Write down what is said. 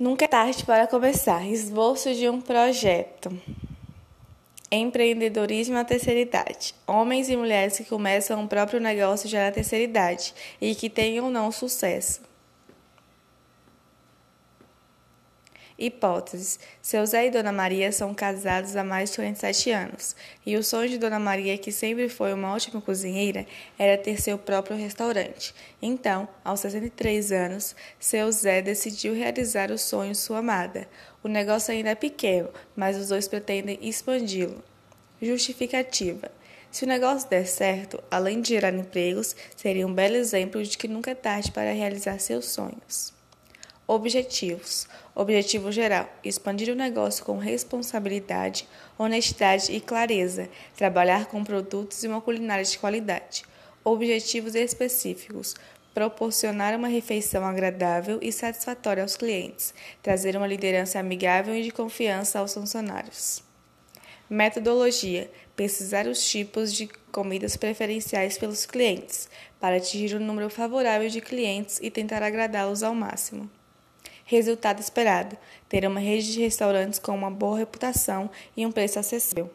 Nunca é tarde para começar. Esboço de um projeto. Empreendedorismo na terceira idade. Homens e mulheres que começam o próprio negócio já na terceira idade e que tenham ou não sucesso. Hipóteses: Seu Zé e Dona Maria são casados há mais de 47 anos, e o sonho de Dona Maria, que sempre foi uma ótima cozinheira, era ter seu próprio restaurante. Então, aos 63 anos, seu Zé decidiu realizar o sonho sua amada. O negócio ainda é pequeno, mas os dois pretendem expandi-lo. Justificativa: se o negócio der certo, além de gerar empregos, seria um belo exemplo de que nunca é tarde para realizar seus sonhos. Objetivos: Objetivo geral: expandir o negócio com responsabilidade, honestidade e clareza, trabalhar com produtos e uma culinária de qualidade. Objetivos específicos: proporcionar uma refeição agradável e satisfatória aos clientes, trazer uma liderança amigável e de confiança aos funcionários. Metodologia: pesquisar os tipos de comidas preferenciais pelos clientes, para atingir um número favorável de clientes e tentar agradá-los ao máximo. Resultado esperado: ter uma rede de restaurantes com uma boa reputação e um preço acessível.